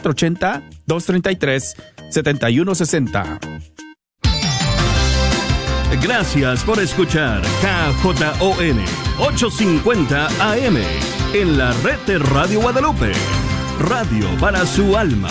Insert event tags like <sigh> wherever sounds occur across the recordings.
480-233-7160. Gracias por escuchar KJON 850 AM en la red de Radio Guadalupe. Radio para su alma.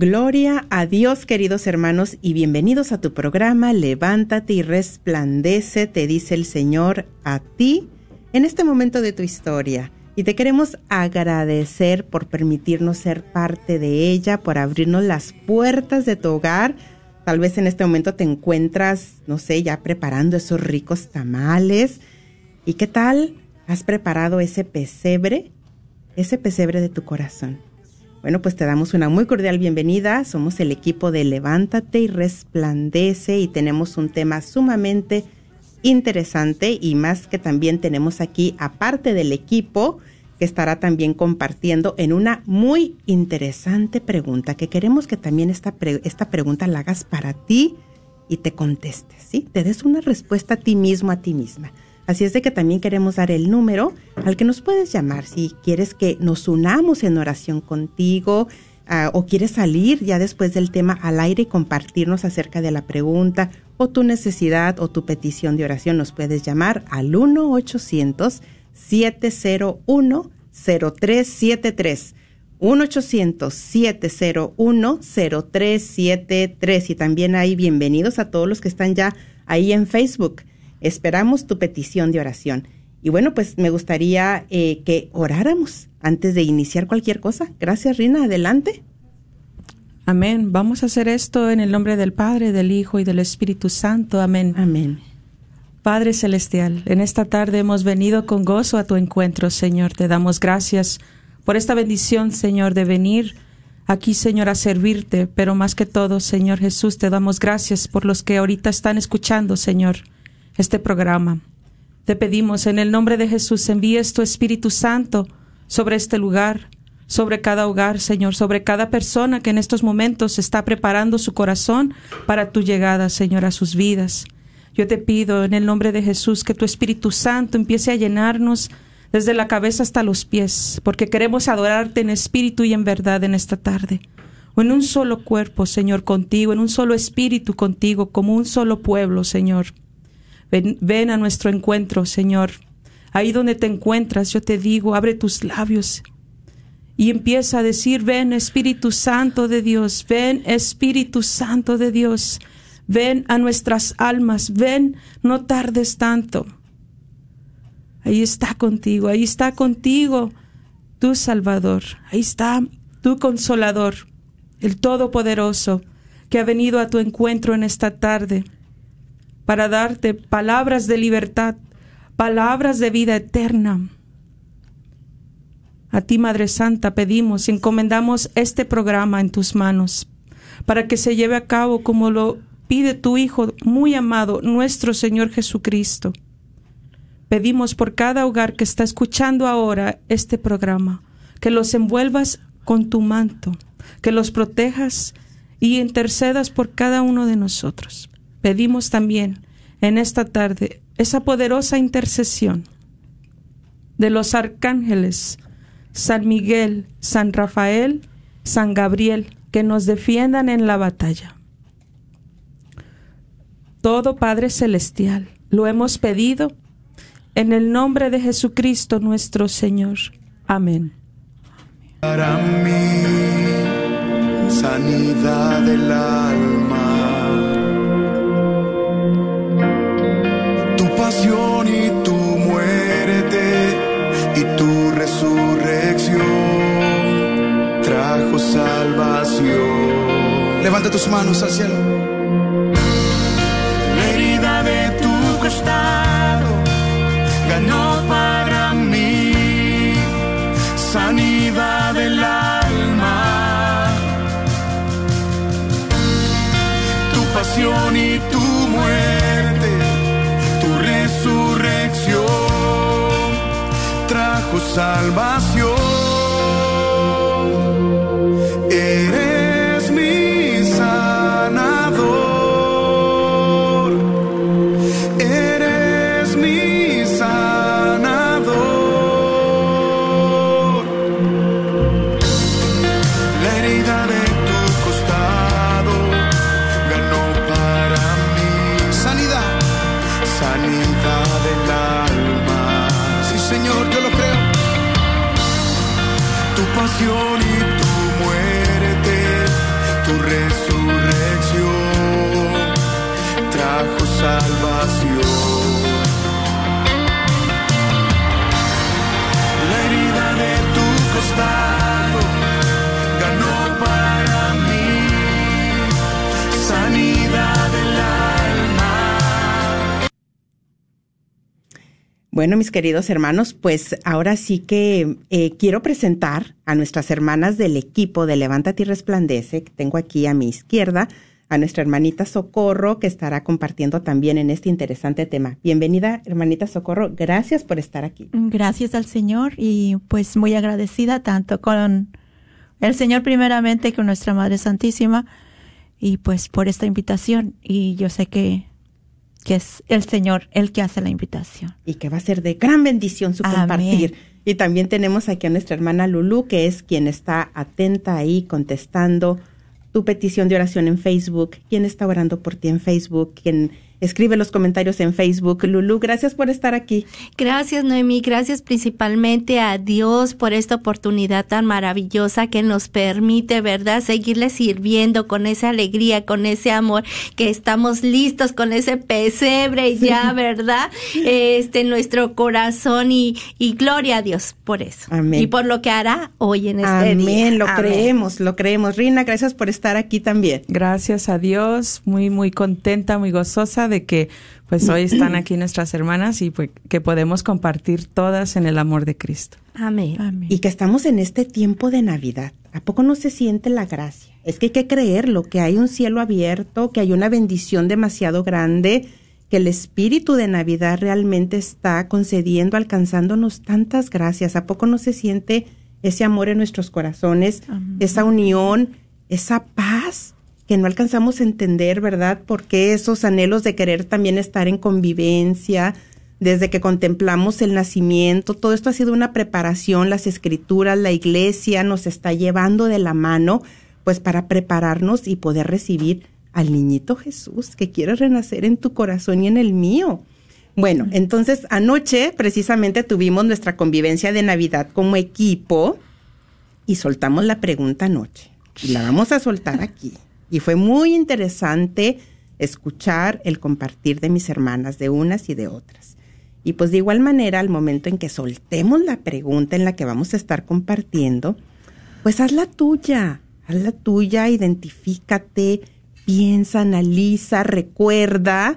Gloria a Dios, queridos hermanos, y bienvenidos a tu programa Levántate y resplandece, te dice el Señor a ti en este momento de tu historia. Y te queremos agradecer por permitirnos ser parte de ella, por abrirnos las puertas de tu hogar. Tal vez en este momento te encuentras, no sé, ya preparando esos ricos tamales. ¿Y qué tal? ¿Has preparado ese pesebre? Ese pesebre de tu corazón. Bueno, pues te damos una muy cordial bienvenida. Somos el equipo de Levántate y Resplandece y tenemos un tema sumamente interesante y más que también tenemos aquí, aparte del equipo, que estará también compartiendo en una muy interesante pregunta, que queremos que también esta, esta pregunta la hagas para ti y te contestes, ¿sí? Te des una respuesta a ti mismo, a ti misma. Así es de que también queremos dar el número al que nos puedes llamar si quieres que nos unamos en oración contigo ah, o quieres salir ya después del tema al aire y compartirnos acerca de la pregunta o tu necesidad o tu petición de oración. Nos puedes llamar al 1-800-701-0373. 1-800-701-0373. Y también hay bienvenidos a todos los que están ya ahí en Facebook. Esperamos tu petición de oración. Y bueno, pues me gustaría eh, que oráramos antes de iniciar cualquier cosa. Gracias, Rina. Adelante. Amén. Vamos a hacer esto en el nombre del Padre, del Hijo y del Espíritu Santo. Amén. Amén. Padre Celestial, en esta tarde hemos venido con gozo a tu encuentro, Señor. Te damos gracias por esta bendición, Señor, de venir aquí, Señor, a servirte. Pero más que todo, Señor Jesús, te damos gracias por los que ahorita están escuchando, Señor este programa. Te pedimos en el nombre de Jesús, envíes tu Espíritu Santo sobre este lugar, sobre cada hogar, Señor, sobre cada persona que en estos momentos está preparando su corazón para tu llegada, Señor, a sus vidas. Yo te pido en el nombre de Jesús que tu Espíritu Santo empiece a llenarnos desde la cabeza hasta los pies, porque queremos adorarte en espíritu y en verdad en esta tarde. En un solo cuerpo, Señor, contigo, en un solo espíritu contigo, como un solo pueblo, Señor. Ven, a nuestro encuentro, Señor. Ahí donde te encuentras, yo te digo, abre tus labios y empieza a decir, ven Espíritu Santo de Dios, ven Espíritu Santo de Dios, ven a nuestras almas, ven, no tardes tanto. Ahí está contigo, ahí está contigo tu Salvador, ahí está tu Consolador, el Todopoderoso, que ha venido a tu encuentro en esta tarde para darte palabras de libertad, palabras de vida eterna. A ti, Madre Santa, pedimos, encomendamos este programa en tus manos, para que se lleve a cabo como lo pide tu Hijo muy amado, nuestro Señor Jesucristo. Pedimos por cada hogar que está escuchando ahora este programa, que los envuelvas con tu manto, que los protejas y intercedas por cada uno de nosotros. Pedimos también en esta tarde esa poderosa intercesión de los arcángeles, San Miguel, San Rafael, San Gabriel, que nos defiendan en la batalla. Todo Padre Celestial, lo hemos pedido en el nombre de Jesucristo nuestro Señor. Amén. Para mí, sanidad del alma. Pasión y tu muerte y tu resurrección trajo salvación. Levanta tus manos al cielo. La herida de tu costado ganó para mí sanidad del alma. Tu pasión y tu salvación. Bueno, mis queridos hermanos, pues ahora sí que eh, quiero presentar a nuestras hermanas del equipo de Levántate y Resplandece, que tengo aquí a mi izquierda, a nuestra hermanita Socorro, que estará compartiendo también en este interesante tema. Bienvenida, hermanita Socorro, gracias por estar aquí. Gracias al Señor y pues muy agradecida tanto con el Señor primeramente con nuestra Madre Santísima y pues por esta invitación y yo sé que, que es el Señor el que hace la invitación. Y que va a ser de gran bendición su Amén. compartir. Y también tenemos aquí a nuestra hermana Lulú, que es quien está atenta ahí contestando tu petición de oración en Facebook, quien está orando por ti en Facebook, quien escribe los comentarios en Facebook. Lulú, gracias por estar aquí. Gracias, Noemí. Gracias principalmente a Dios por esta oportunidad tan maravillosa que nos permite, ¿verdad?, seguirle sirviendo con esa alegría, con ese amor, que estamos listos con ese pesebre ya, ¿verdad?, este, en nuestro corazón y, y gloria a Dios por eso. Amén. Y por lo que hará hoy en este día. Amén, lo Amén. creemos, lo creemos. Rina, gracias por estar aquí también. Gracias a Dios, muy, muy contenta, muy gozosa de que pues hoy están aquí nuestras hermanas y pues, que podemos compartir todas en el amor de Cristo. Amén. Amén. Y que estamos en este tiempo de Navidad. ¿A poco no se siente la gracia? Es que hay que creerlo, que hay un cielo abierto, que hay una bendición demasiado grande, que el espíritu de Navidad realmente está concediendo, alcanzándonos tantas gracias. ¿A poco no se siente ese amor en nuestros corazones, Amén. esa unión, esa paz que no alcanzamos a entender, ¿verdad? Porque esos anhelos de querer también estar en convivencia, desde que contemplamos el nacimiento, todo esto ha sido una preparación, las escrituras, la iglesia nos está llevando de la mano, pues para prepararnos y poder recibir al niñito Jesús que quiere renacer en tu corazón y en el mío. Bueno, entonces anoche precisamente tuvimos nuestra convivencia de Navidad como equipo y soltamos la pregunta anoche. Y la vamos a soltar aquí. Y fue muy interesante escuchar el compartir de mis hermanas, de unas y de otras. Y pues de igual manera, al momento en que soltemos la pregunta en la que vamos a estar compartiendo, pues haz la tuya, haz la tuya, identifícate, piensa, analiza, recuerda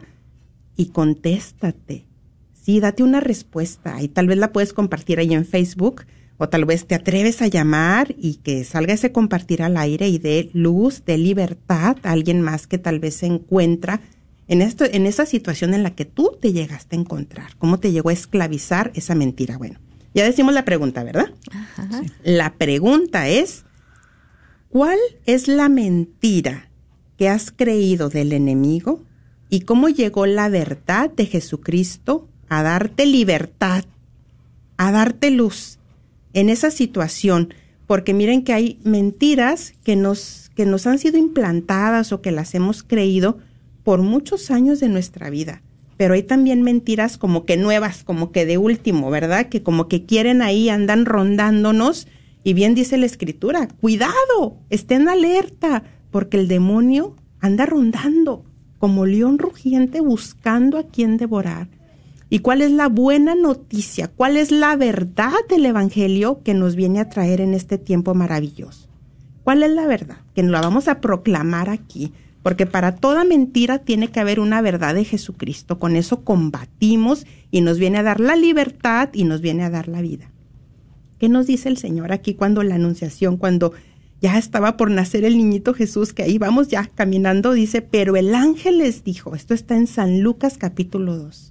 y contéstate. Sí, date una respuesta y tal vez la puedes compartir ahí en Facebook o tal vez te atreves a llamar y que salga ese compartir al aire y dé luz, de libertad a alguien más que tal vez se encuentra en esto, en esa situación en la que tú te llegaste a encontrar. ¿Cómo te llegó a esclavizar esa mentira? Bueno, ya decimos la pregunta, ¿verdad? La pregunta es, ¿cuál es la mentira que has creído del enemigo y cómo llegó la verdad de Jesucristo a darte libertad, a darte luz en esa situación, porque miren que hay mentiras que nos, que nos han sido implantadas o que las hemos creído por muchos años de nuestra vida. Pero hay también mentiras como que nuevas, como que de último, ¿verdad? Que como que quieren ahí, andan rondándonos. Y bien dice la escritura, cuidado, estén alerta, porque el demonio anda rondando como león rugiente buscando a quien devorar. ¿Y cuál es la buena noticia? ¿Cuál es la verdad del Evangelio que nos viene a traer en este tiempo maravilloso? ¿Cuál es la verdad? Que nos la vamos a proclamar aquí, porque para toda mentira tiene que haber una verdad de Jesucristo. Con eso combatimos y nos viene a dar la libertad y nos viene a dar la vida. ¿Qué nos dice el Señor aquí cuando la anunciación, cuando ya estaba por nacer el niñito Jesús, que ahí vamos ya caminando, dice, pero el ángel les dijo, esto está en San Lucas capítulo 2,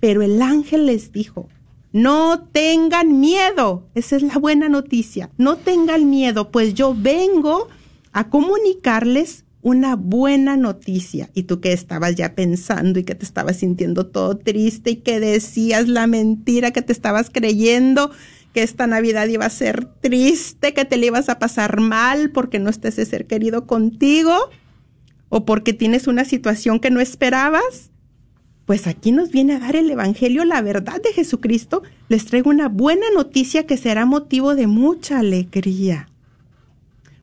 pero el ángel les dijo, no tengan miedo, esa es la buena noticia, no tengan miedo, pues yo vengo a comunicarles una buena noticia. Y tú que estabas ya pensando y que te estabas sintiendo todo triste y que decías la mentira que te estabas creyendo, que esta Navidad iba a ser triste, que te le ibas a pasar mal porque no estés ese ser querido contigo o porque tienes una situación que no esperabas. Pues aquí nos viene a dar el Evangelio la verdad de Jesucristo. Les traigo una buena noticia que será motivo de mucha alegría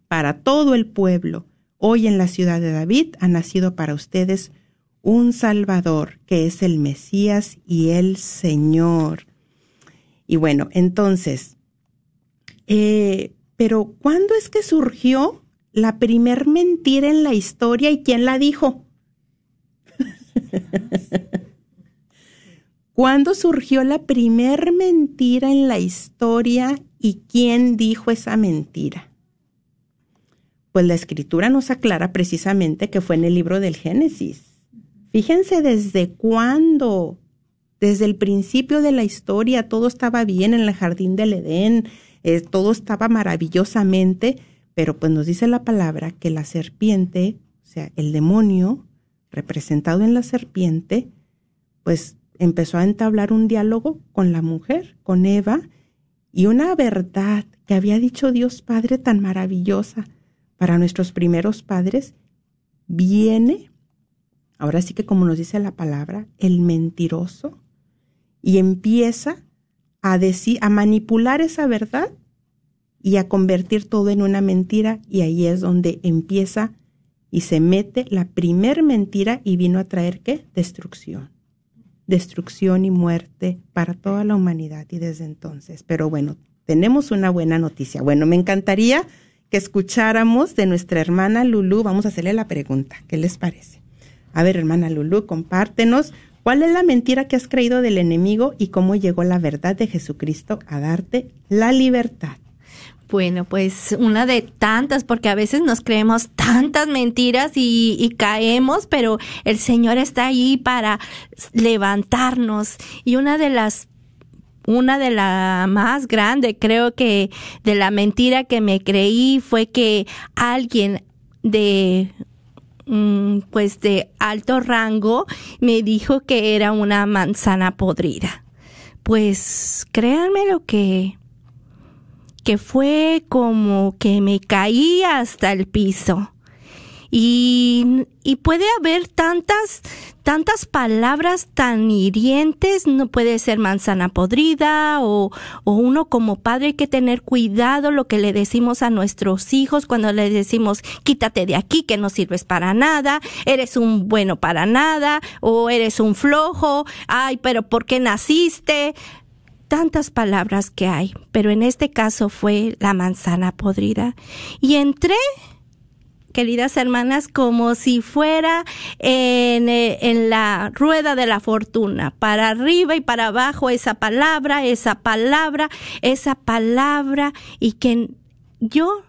para todo el pueblo. Hoy en la ciudad de David ha nacido para ustedes un Salvador, que es el Mesías y el Señor. Y bueno, entonces, eh, pero ¿cuándo es que surgió la primer mentira en la historia y quién la dijo? <laughs> ¿Cuándo surgió la primer mentira en la historia y quién dijo esa mentira? Pues la escritura nos aclara precisamente que fue en el libro del Génesis. Fíjense desde cuándo desde el principio de la historia todo estaba bien en el jardín del Edén, eh, todo estaba maravillosamente, pero pues nos dice la palabra que la serpiente, o sea, el demonio representado en la serpiente, pues empezó a entablar un diálogo con la mujer, con Eva, y una verdad que había dicho Dios Padre tan maravillosa para nuestros primeros padres, viene, ahora sí que como nos dice la palabra, el mentiroso y empieza a decir, a manipular esa verdad y a convertir todo en una mentira y ahí es donde empieza y se mete la primer mentira y vino a traer qué? Destrucción. Destrucción y muerte para toda la humanidad y desde entonces. Pero bueno, tenemos una buena noticia. Bueno, me encantaría que escucháramos de nuestra hermana Lulu. Vamos a hacerle la pregunta. ¿Qué les parece? A ver, hermana Lulu, compártenos ¿Cuál es la mentira que has creído del enemigo y cómo llegó la verdad de Jesucristo a darte la libertad? Bueno, pues una de tantas, porque a veces nos creemos tantas mentiras y, caemos, pero el Señor está ahí para levantarnos. Y una de las una de las más grande, creo que de la mentira que me creí fue que alguien de Mm, pues de alto rango me dijo que era una manzana podrida. Pues créanme lo que que fue como que me caí hasta el piso. Y, y puede haber tantas, tantas palabras tan hirientes, no puede ser manzana podrida o, o uno como padre hay que tener cuidado lo que le decimos a nuestros hijos cuando les decimos quítate de aquí que no sirves para nada, eres un bueno para nada o eres un flojo, ay, pero ¿por qué naciste? Tantas palabras que hay, pero en este caso fue la manzana podrida. Y entré queridas hermanas, como si fuera en, eh, en, la rueda de la fortuna, para arriba y para abajo esa palabra, esa palabra, esa palabra, y que yo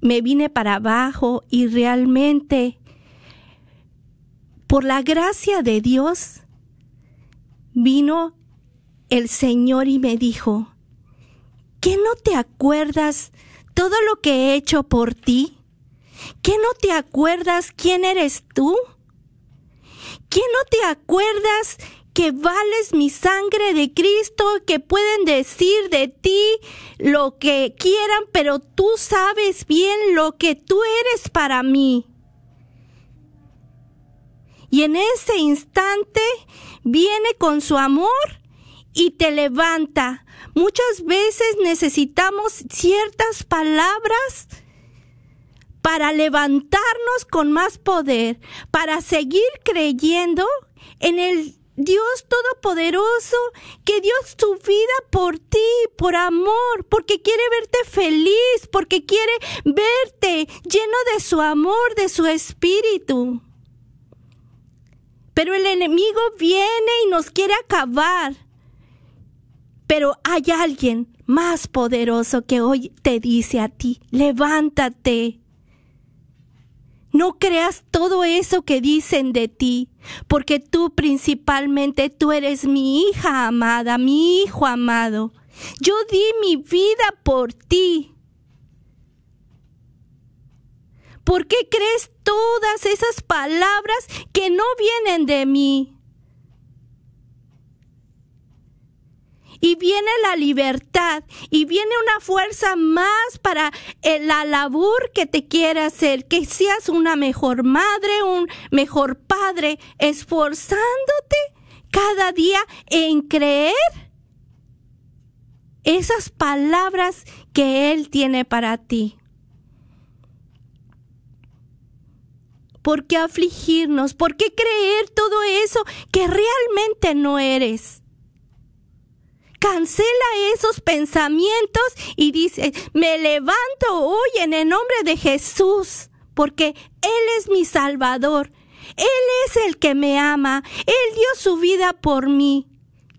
me vine para abajo y realmente, por la gracia de Dios, vino el Señor y me dijo, ¿qué no te acuerdas todo lo que he hecho por ti? ¿Qué no te acuerdas quién eres tú? ¿Qué no te acuerdas que vales mi sangre de Cristo, que pueden decir de ti lo que quieran, pero tú sabes bien lo que tú eres para mí. Y en ese instante viene con su amor y te levanta. Muchas veces necesitamos ciertas palabras para levantarnos con más poder, para seguir creyendo en el Dios Todopoderoso que dio su vida por ti, por amor, porque quiere verte feliz, porque quiere verte lleno de su amor, de su espíritu. Pero el enemigo viene y nos quiere acabar. Pero hay alguien más poderoso que hoy te dice a ti, levántate. No creas todo eso que dicen de ti, porque tú principalmente tú eres mi hija amada, mi hijo amado. Yo di mi vida por ti. ¿Por qué crees todas esas palabras que no vienen de mí? Y viene la libertad y viene una fuerza más para eh, la labor que te quiere hacer, que seas una mejor madre, un mejor padre, esforzándote cada día en creer esas palabras que Él tiene para ti. ¿Por qué afligirnos? ¿Por qué creer todo eso que realmente no eres? Cancela esos pensamientos y dice, me levanto hoy en el nombre de Jesús, porque Él es mi Salvador. Él es el que me ama. Él dio su vida por mí.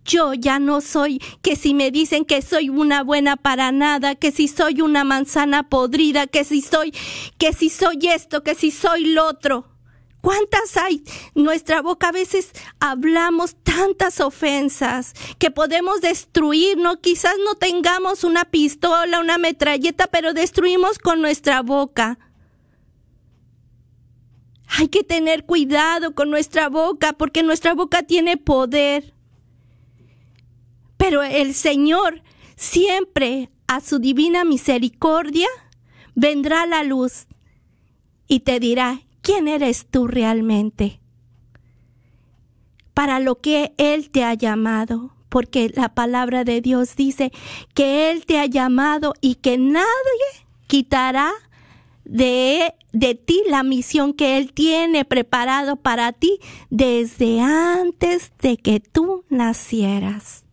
Yo ya no soy que si me dicen que soy una buena para nada, que si soy una manzana podrida, que si soy, que si soy esto, que si soy lo otro. ¿Cuántas hay? Nuestra boca a veces hablamos tantas ofensas que podemos destruir, ¿no? Quizás no tengamos una pistola, una metralleta, pero destruimos con nuestra boca. Hay que tener cuidado con nuestra boca porque nuestra boca tiene poder. Pero el Señor siempre a su divina misericordia vendrá la luz y te dirá, ¿quién eres tú realmente? Para lo que Él te ha llamado, porque la palabra de Dios dice que Él te ha llamado y que nadie quitará de, de ti la misión que Él tiene preparado para ti desde antes de que tú nacieras.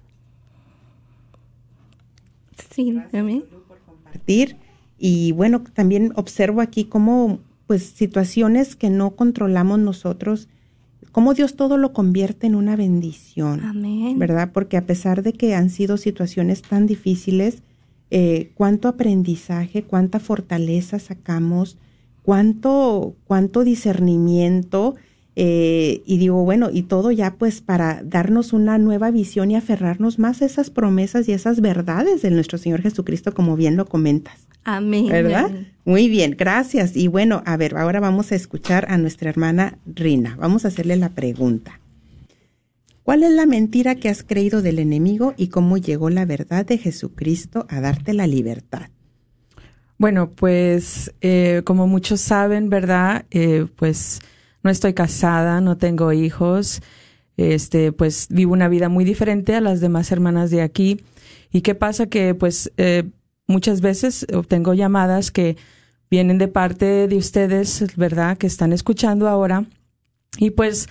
Sí, por compartir. Y bueno, también observo aquí cómo pues situaciones que no controlamos nosotros, cómo Dios todo lo convierte en una bendición. Amén. ¿Verdad? Porque a pesar de que han sido situaciones tan difíciles, eh, cuánto aprendizaje, cuánta fortaleza sacamos, cuánto, cuánto discernimiento, eh, y digo, bueno, y todo ya pues para darnos una nueva visión y aferrarnos más a esas promesas y esas verdades de nuestro Señor Jesucristo, como bien lo comentas. Amén. ¿Verdad? Muy bien, gracias. Y bueno, a ver, ahora vamos a escuchar a nuestra hermana Rina. Vamos a hacerle la pregunta. ¿Cuál es la mentira que has creído del enemigo y cómo llegó la verdad de Jesucristo a darte la libertad? Bueno, pues eh, como muchos saben, ¿verdad? Eh, pues no estoy casada, no tengo hijos, este, pues vivo una vida muy diferente a las demás hermanas de aquí. ¿Y qué pasa? Que pues eh, muchas veces obtengo llamadas que vienen de parte de ustedes, ¿verdad? Que están escuchando ahora. Y pues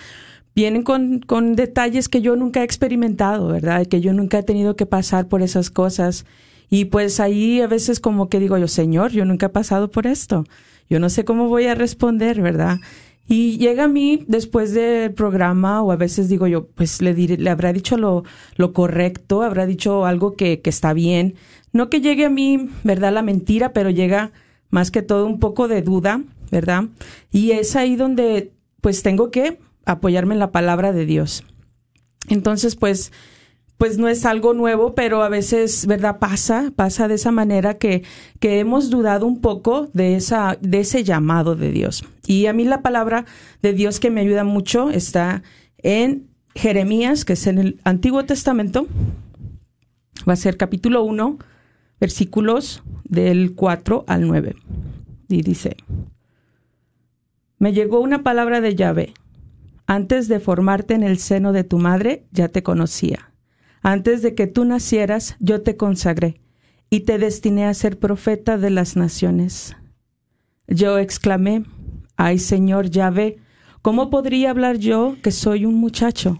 vienen con, con detalles que yo nunca he experimentado, ¿verdad? Que yo nunca he tenido que pasar por esas cosas. Y pues ahí a veces como que digo yo, Señor, yo nunca he pasado por esto. Yo no sé cómo voy a responder, ¿verdad? Y llega a mí después del programa, o a veces digo yo, pues le, diré, le habrá dicho lo, lo correcto, habrá dicho algo que, que está bien. No que llegue a mí, ¿verdad? La mentira, pero llega más que todo un poco de duda, ¿verdad? Y es ahí donde pues tengo que apoyarme en la palabra de Dios. Entonces, pues, pues no es algo nuevo, pero a veces, ¿verdad? Pasa, pasa de esa manera que, que hemos dudado un poco de esa, de ese llamado de Dios. Y a mí la palabra de Dios que me ayuda mucho está en Jeremías, que es en el Antiguo Testamento, va a ser capítulo 1, versículos del 4 al 9. Y dice, me llegó una palabra de Yahvé. Antes de formarte en el seno de tu madre, ya te conocía. Antes de que tú nacieras, yo te consagré y te destiné a ser profeta de las naciones. Yo exclamé, ay Señor Yahvé, ¿cómo podría hablar yo que soy un muchacho?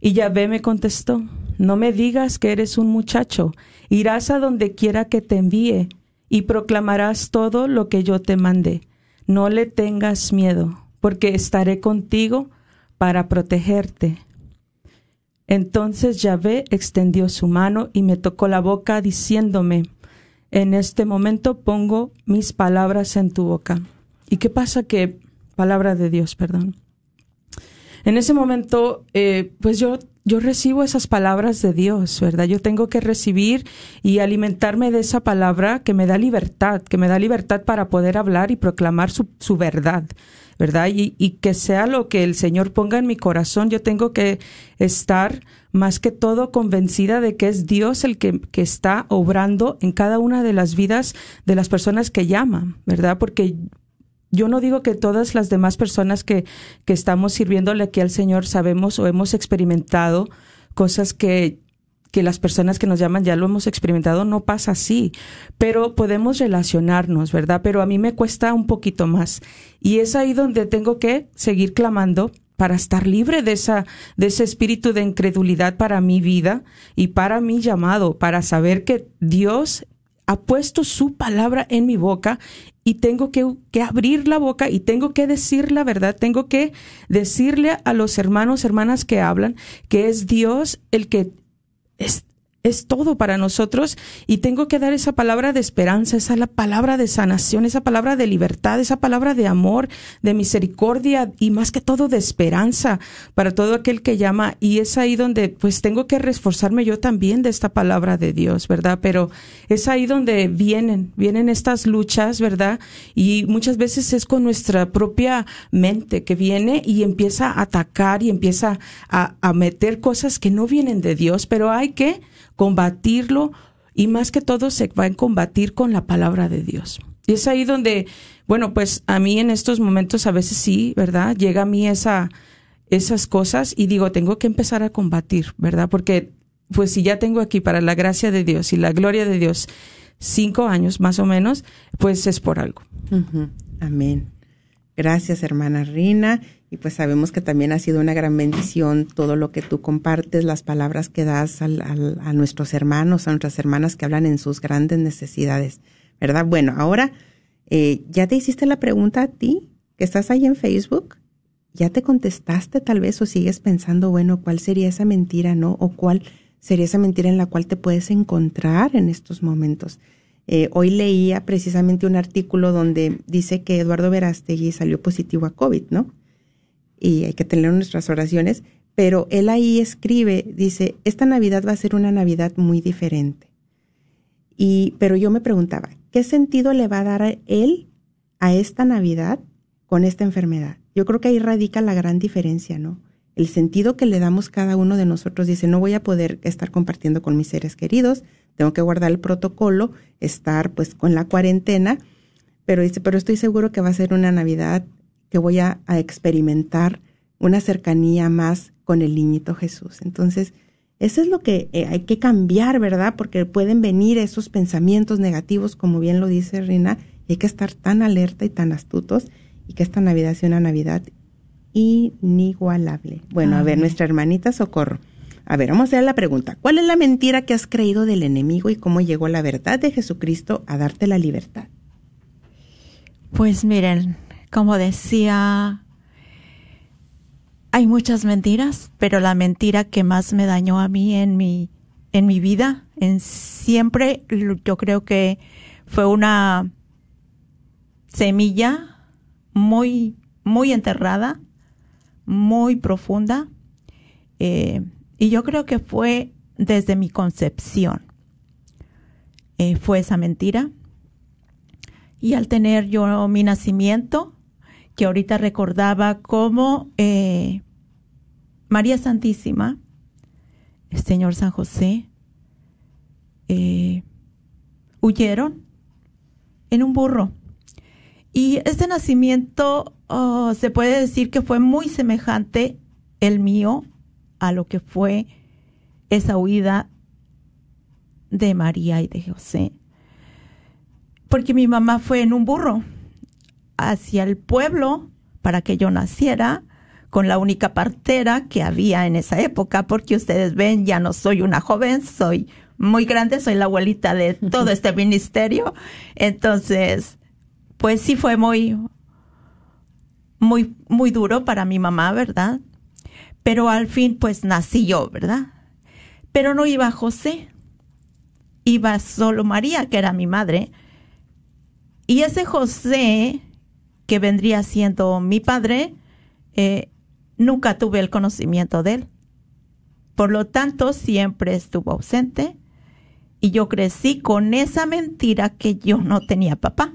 Y Yahvé me contestó, no me digas que eres un muchacho, irás a donde quiera que te envíe y proclamarás todo lo que yo te mandé. No le tengas miedo, porque estaré contigo para protegerte. Entonces Yahvé extendió su mano y me tocó la boca, diciéndome, en este momento pongo mis palabras en tu boca. ¿Y qué pasa que, palabra de Dios, perdón? En ese momento, eh, pues yo yo recibo esas palabras de Dios, ¿verdad? Yo tengo que recibir y alimentarme de esa palabra que me da libertad, que me da libertad para poder hablar y proclamar su, su verdad, ¿verdad? Y, y, que sea lo que el Señor ponga en mi corazón, yo tengo que estar más que todo convencida de que es Dios el que, que está obrando en cada una de las vidas de las personas que llaman, ¿verdad? Porque yo no digo que todas las demás personas que, que estamos sirviéndole aquí al Señor sabemos o hemos experimentado cosas que que las personas que nos llaman ya lo hemos experimentado, no pasa así, pero podemos relacionarnos, ¿verdad? Pero a mí me cuesta un poquito más. Y es ahí donde tengo que seguir clamando para estar libre de esa de ese espíritu de incredulidad para mi vida y para mi llamado, para saber que Dios ha puesto su palabra en mi boca y tengo que, que, abrir la boca y tengo que decir la verdad, tengo que decirle a los hermanos, hermanas que hablan, que es Dios el que es, es todo para nosotros y tengo que dar esa palabra de esperanza, esa la palabra de sanación, esa palabra de libertad, esa palabra de amor, de misericordia y más que todo de esperanza para todo aquel que llama y es ahí donde pues tengo que reforzarme yo también de esta palabra de Dios, ¿verdad? Pero es ahí donde vienen, vienen estas luchas, ¿verdad? Y muchas veces es con nuestra propia mente que viene y empieza a atacar y empieza a, a meter cosas que no vienen de Dios, pero hay que combatirlo y más que todo se va a combatir con la palabra de Dios. Y es ahí donde, bueno, pues a mí en estos momentos a veces sí, ¿verdad? Llega a mí esa, esas cosas y digo, tengo que empezar a combatir, ¿verdad? Porque pues si ya tengo aquí para la gracia de Dios y la gloria de Dios cinco años más o menos, pues es por algo. Amén. Gracias, hermana Rina. Y pues sabemos que también ha sido una gran bendición todo lo que tú compartes, las palabras que das al, a nuestros hermanos, a nuestras hermanas que hablan en sus grandes necesidades, ¿verdad? Bueno, ahora, eh, ¿ya te hiciste la pregunta a ti, que estás ahí en Facebook? ¿Ya te contestaste tal vez o sigues pensando, bueno, cuál sería esa mentira, no? ¿O cuál sería esa mentira en la cual te puedes encontrar en estos momentos? Eh, hoy leía precisamente un artículo donde dice que Eduardo Verástegui salió positivo a COVID, ¿no? Y hay que tener nuestras oraciones, pero él ahí escribe, dice, esta Navidad va a ser una Navidad muy diferente. Y, pero yo me preguntaba, ¿qué sentido le va a dar él a esta Navidad con esta enfermedad? Yo creo que ahí radica la gran diferencia, ¿no? El sentido que le damos cada uno de nosotros dice, no voy a poder estar compartiendo con mis seres queridos, tengo que guardar el protocolo, estar pues con la cuarentena, pero dice, pero estoy seguro que va a ser una Navidad que voy a, a, experimentar una cercanía más con el niñito Jesús. Entonces, eso es lo que eh, hay que cambiar, ¿verdad? Porque pueden venir esos pensamientos negativos, como bien lo dice Rina, y hay que estar tan alerta y tan astutos y que esta Navidad sea una Navidad inigualable. Bueno, a ver, nuestra hermanita Socorro. A ver, vamos a hacer la pregunta. ¿Cuál es la mentira que has creído del enemigo y cómo llegó la verdad de Jesucristo a darte la libertad? Pues miren, como decía, hay muchas mentiras, pero la mentira que más me dañó a mí en mi, en mi vida, en siempre, yo creo que fue una semilla muy, muy enterrada, muy profunda, eh, y yo creo que fue desde mi concepción. Eh, fue esa mentira. Y al tener yo mi nacimiento, que ahorita recordaba cómo eh, María Santísima, el Señor San José, eh, huyeron en un burro. Y este nacimiento oh, se puede decir que fue muy semejante el mío a lo que fue esa huida de María y de José. Porque mi mamá fue en un burro hacia el pueblo para que yo naciera con la única partera que había en esa época, porque ustedes ven, ya no soy una joven, soy muy grande, soy la abuelita de <laughs> todo este ministerio. Entonces, pues sí fue muy, muy, muy duro para mi mamá, ¿verdad? Pero al fin, pues nací yo, ¿verdad? Pero no iba José, iba solo María, que era mi madre. Y ese José, que vendría siendo mi padre, eh, nunca tuve el conocimiento de él. Por lo tanto, siempre estuvo ausente y yo crecí con esa mentira que yo no tenía papá.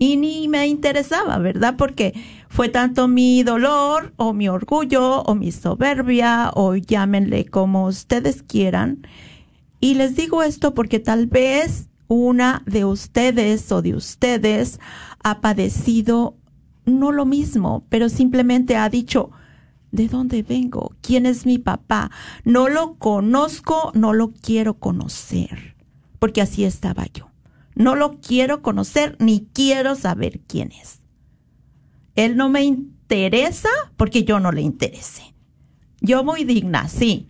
Y ni me interesaba, ¿verdad? Porque fue tanto mi dolor o mi orgullo o mi soberbia o llámenle como ustedes quieran. Y les digo esto porque tal vez una de ustedes o de ustedes ha padecido no lo mismo, pero simplemente ha dicho, ¿de dónde vengo? ¿Quién es mi papá? No lo conozco, no lo quiero conocer, porque así estaba yo. No lo quiero conocer ni quiero saber quién es. Él no me interesa porque yo no le interese. Yo muy digna, sí,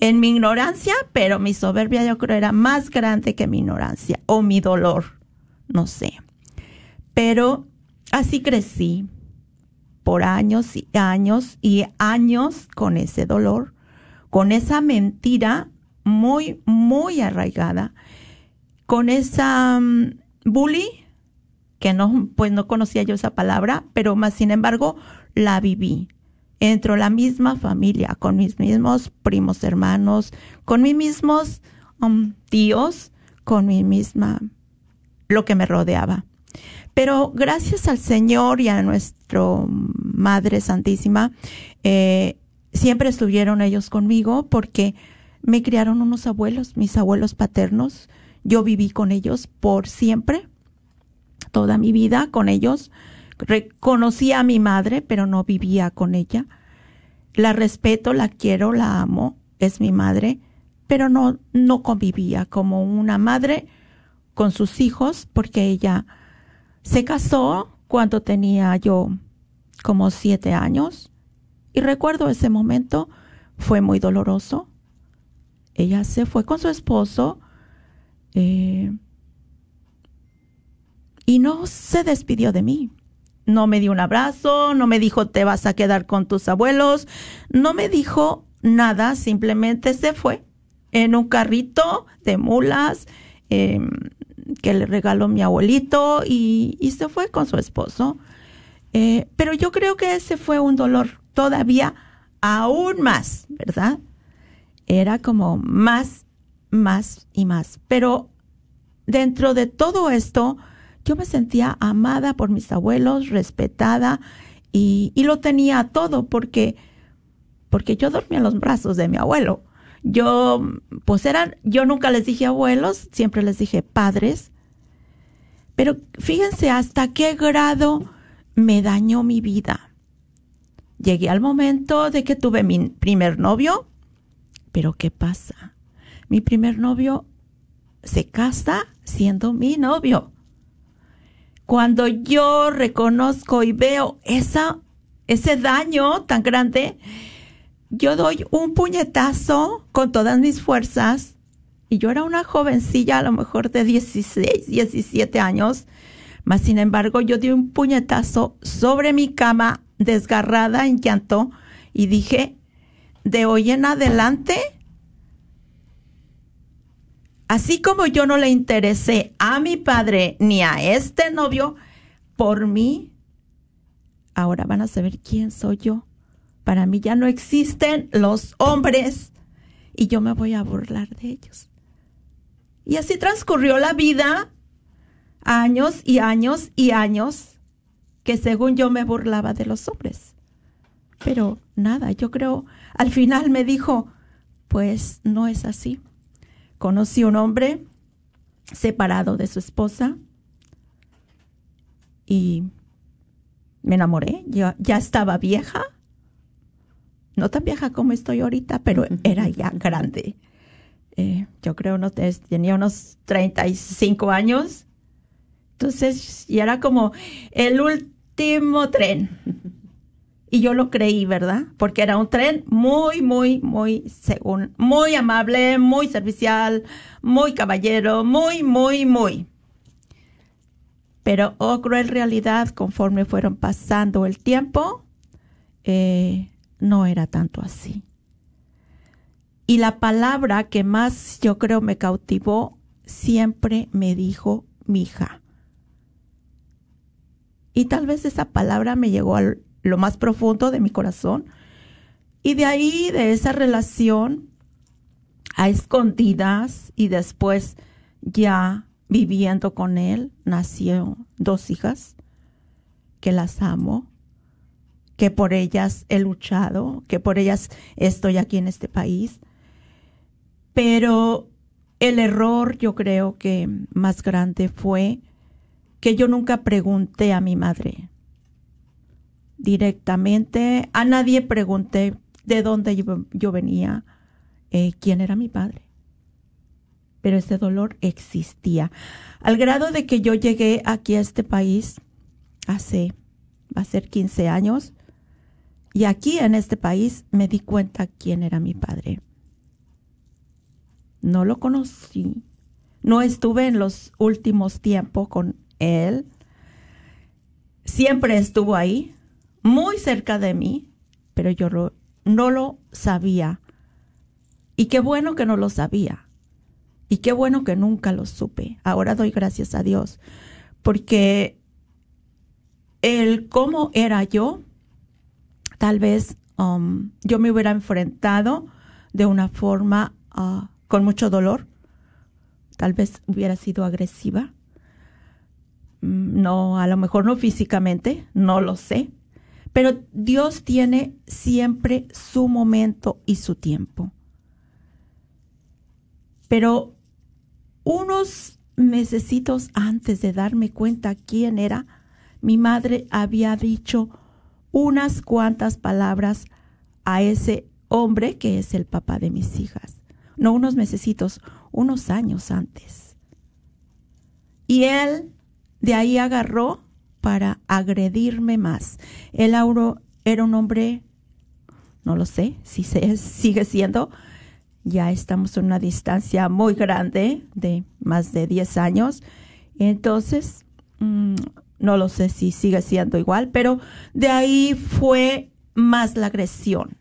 en mi ignorancia, pero mi soberbia yo creo era más grande que mi ignorancia o mi dolor, no sé. Pero Así crecí por años y años y años con ese dolor, con esa mentira muy, muy arraigada, con esa um, bully, que no, pues no conocía yo esa palabra, pero más sin embargo la viví. Entro la misma familia, con mis mismos primos hermanos, con mis mismos um, tíos, con mi misma, lo que me rodeaba. Pero gracias al Señor y a nuestra Madre Santísima, eh, siempre estuvieron ellos conmigo porque me criaron unos abuelos, mis abuelos paternos. Yo viví con ellos por siempre, toda mi vida con ellos. Reconocí a mi madre, pero no vivía con ella. La respeto, la quiero, la amo, es mi madre, pero no, no convivía como una madre con sus hijos porque ella se casó cuando tenía yo como siete años y recuerdo ese momento, fue muy doloroso. Ella se fue con su esposo eh, y no se despidió de mí. No me dio un abrazo, no me dijo te vas a quedar con tus abuelos, no me dijo nada, simplemente se fue en un carrito de mulas. Eh, que le regaló mi abuelito y, se fue con su esposo. Eh, pero yo creo que ese fue un dolor todavía aún más, ¿verdad? Era como más, más y más. Pero dentro de todo esto, yo me sentía amada por mis abuelos, respetada y, y lo tenía todo porque, porque yo dormía en los brazos de mi abuelo. Yo, pues eran, yo nunca les dije abuelos, siempre les dije padres. Pero fíjense hasta qué grado me dañó mi vida. Llegué al momento de que tuve mi primer novio, pero ¿qué pasa? Mi primer novio se casa siendo mi novio. Cuando yo reconozco y veo ese daño tan grande, yo doy un puñetazo con todas mis fuerzas. Y yo era una jovencilla a lo mejor de 16, 17 años, mas sin embargo yo di un puñetazo sobre mi cama desgarrada en llanto y dije, de hoy en adelante, así como yo no le interesé a mi padre ni a este novio, por mí, ahora van a saber quién soy yo para mí ya no existen los hombres y yo me voy a burlar de ellos. Y así transcurrió la vida, años y años y años, que según yo me burlaba de los hombres. Pero nada, yo creo, al final me dijo, pues no es así. Conocí un hombre separado de su esposa y me enamoré. Yo ya estaba vieja, no tan vieja como estoy ahorita, pero era ya grande. Eh, yo creo no tenía unos 35 años. Entonces, y era como el último tren. <laughs> Y yo lo creí, ¿verdad? Porque era un tren muy, muy, muy, según, muy amable, muy servicial, muy caballero, muy, muy, muy. Pero, oh cruel realidad, conforme fueron pasando el tiempo, eh, no era tanto así. Y la palabra que más yo creo me cautivó, siempre me dijo mi hija. Y tal vez esa palabra me llegó al lo más profundo de mi corazón. Y de ahí, de esa relación, a escondidas y después ya viviendo con él, nació dos hijas que las amo, que por ellas he luchado, que por ellas estoy aquí en este país. Pero el error yo creo que más grande fue que yo nunca pregunté a mi madre directamente. A nadie pregunté de dónde yo, venía, eh, quién era mi padre. Pero ese dolor existía. Al grado de que yo llegué aquí a este país hace, va a ser 15 años, y aquí en este país me di cuenta quién era mi padre. No lo conocí. No estuve en los últimos tiempos con él. Siempre estuvo ahí, muy cerca de mí, pero yo no lo sabía. Y qué bueno que no lo sabía. Y qué bueno que nunca lo supe. Ahora doy gracias a Dios. Porque el cómo era yo, tal vez um, yo me hubiera enfrentado de una forma uh, con mucho dolor. Tal vez hubiera sido agresiva. Mm, no, a lo mejor no físicamente, no lo sé pero Dios tiene siempre su momento y su tiempo. Pero unos mesecitos antes de darme cuenta quién era, mi madre había dicho unas cuantas palabras a ese hombre que es el papá de mis hijas. No unos mesecitos, unos años antes. Y él de ahí agarró para agredirme más. El Auro era un hombre, no lo sé si se, <laughs> sigue siendo, ya estamos en una distancia muy grande de más de 10 años, entonces mm, no lo sé si sigue siendo igual, pero de ahí fue más la agresión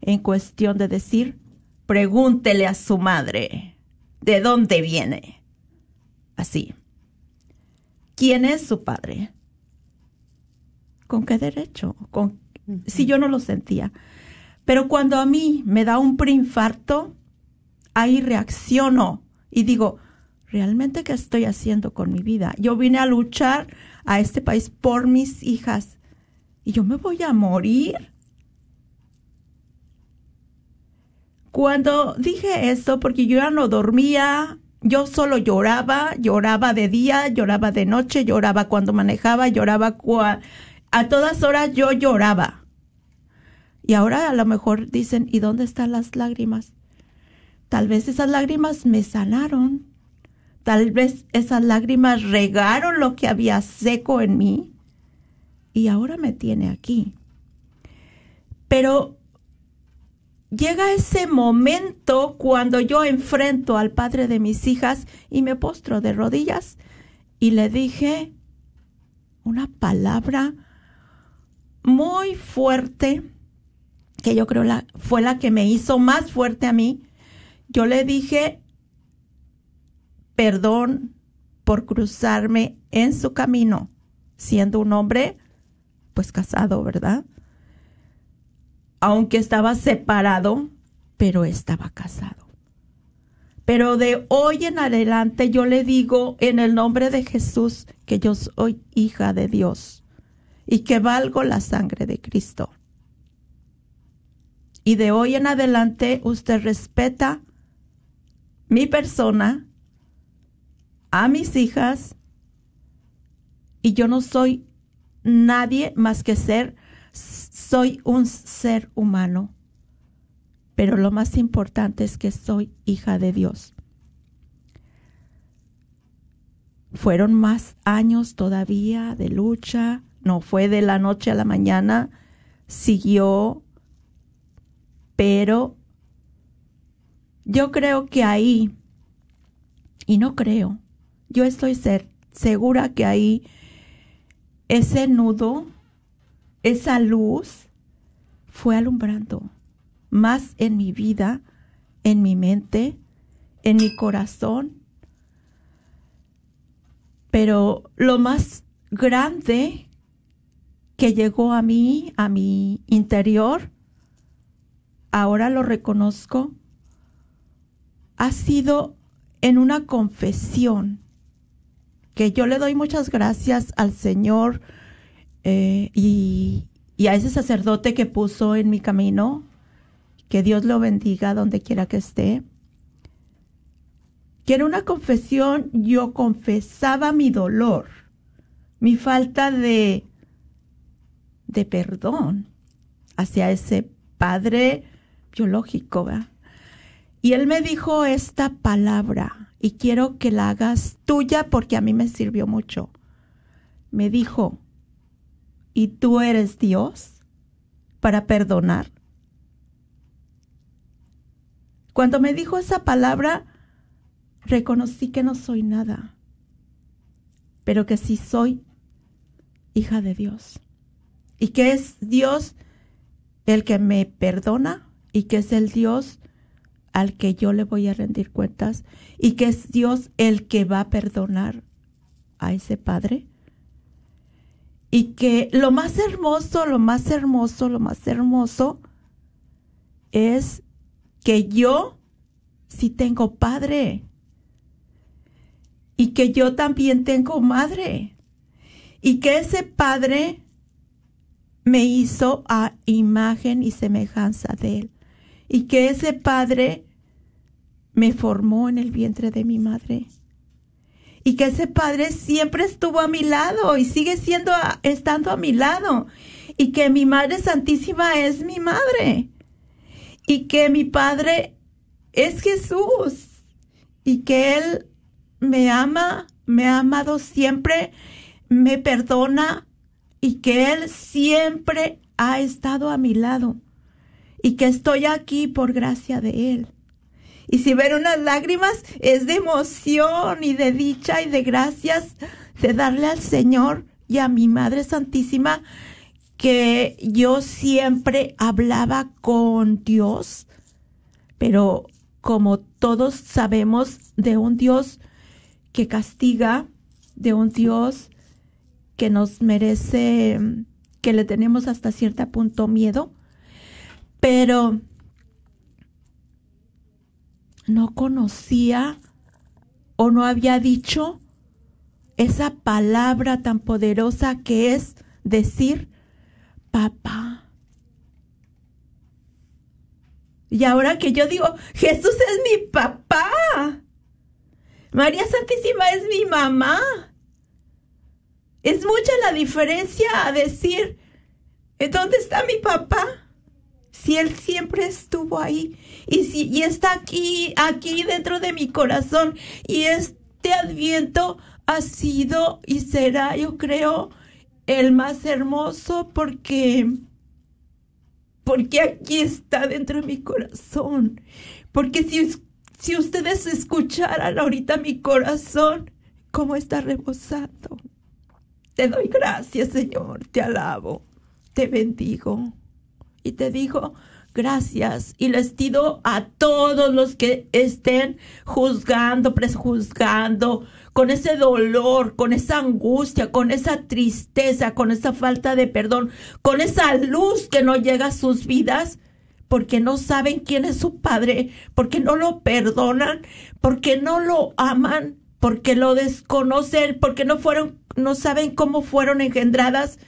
en cuestión de decir, pregúntele a su madre, ¿de dónde viene? Así. ¿Quién es su padre? ¿Con qué derecho? ¿Con, Si yo no lo sentía. Pero cuando a mí me da un preinfarto, ahí reacciono y digo, ¿realmente qué estoy haciendo con mi vida? Yo vine a luchar a este país por mis hijas y yo me voy a morir. Cuando dije esto, porque yo ya no dormía, yo solo lloraba, lloraba de día, lloraba de noche, lloraba cuando manejaba, lloraba a todas horas yo lloraba. Y ahora a lo mejor dicen, ¿y dónde están las lágrimas? Tal vez esas lágrimas me sanaron. Tal vez esas lágrimas regaron lo que había seco en mí. Y ahora me tiene aquí. Pero llega ese momento cuando yo enfrento al padre de mis hijas y me postro de rodillas y le dije una palabra muy fuerte que yo creo la, fue la que me hizo más fuerte a mí. Yo le dije perdón por cruzarme en su camino, siendo un hombre pues casado, ¿verdad? Aunque estaba separado, pero estaba casado. Pero de hoy en adelante yo le digo en el nombre de Jesús que yo soy hija de Dios y que valgo la sangre de Cristo. Y de hoy en adelante usted respeta mi persona, a mis hijas, y yo no soy nadie más que ser, soy un ser humano. Pero lo más importante es que soy hija de Dios. Fueron más años todavía de lucha, no fue de la noche a la mañana, siguió, pero yo creo que ahí, y no creo, yo estoy segura que ahí ese nudo, esa luz, fue alumbrando más en mi vida, en mi mente, en mi corazón. Pero lo más grande que llegó a mí, a mi interior, ahora lo reconozco, ha sido en una confesión que yo le doy muchas gracias al Señor eh, y, y a ese sacerdote que puso en mi camino, que Dios lo bendiga donde quiera que esté. Que en una confesión yo confesaba mi dolor, mi falta de, de perdón hacia ese padre biológico. Y él me dijo esta palabra y quiero que la hagas tuya porque a mí me sirvió mucho. Me dijo, ¿y tú eres Dios para perdonar? Cuando me dijo esa palabra, reconocí que no soy nada, pero que sí soy hija de Dios. Y que es Dios el que me perdona y que es el Dios al que yo le voy a rendir cuentas y que es Dios el que va a perdonar a ese Padre. Y que lo más hermoso, lo más hermoso, lo más hermoso es que yo sí tengo padre y que yo también tengo madre y que ese padre me hizo a imagen y semejanza de él y que ese padre me formó en el vientre de mi madre y que ese padre siempre estuvo a mi lado y sigue siendo estando a mi lado. Y que mi madre santísima es mi madre. Y que mi Padre es Jesús. Y que Él me ama, me ha amado siempre, me perdona. Y que Él siempre ha estado a mi lado. Y que estoy aquí por gracia de Él. Y si ven unas lágrimas es de emoción y de dicha y de gracias de darle al Señor y a mi Madre Santísima que yo siempre hablaba con Dios, pero como todos sabemos de un Dios que castiga, de un Dios que nos merece, que le tenemos hasta cierto punto miedo, pero no conocía o no había dicho esa palabra tan poderosa que es decir, papá. Y ahora que yo digo, Jesús es mi papá. María Santísima es mi mamá. Es mucha la diferencia a decir, ¿dónde está mi papá? Si él siempre estuvo ahí y si y está aquí, aquí dentro de mi corazón y este adviento ha sido y será, yo creo, el más hermoso porque porque aquí está dentro de mi corazón. Porque si, si ustedes escucharan ahorita mi corazón, cómo está rebosando. Te doy gracias, Señor, te alabo, te bendigo y te digo gracias y les pido a todos los que estén juzgando, prejuzgando, con ese dolor, con esa angustia, con esa tristeza, con esa falta de perdón, con esa luz que no llega a sus vidas, porque no saben quién es su padre, porque no lo perdonan, porque no lo aman, porque lo desconocen, porque no fueron, no saben cómo fueron engendradas,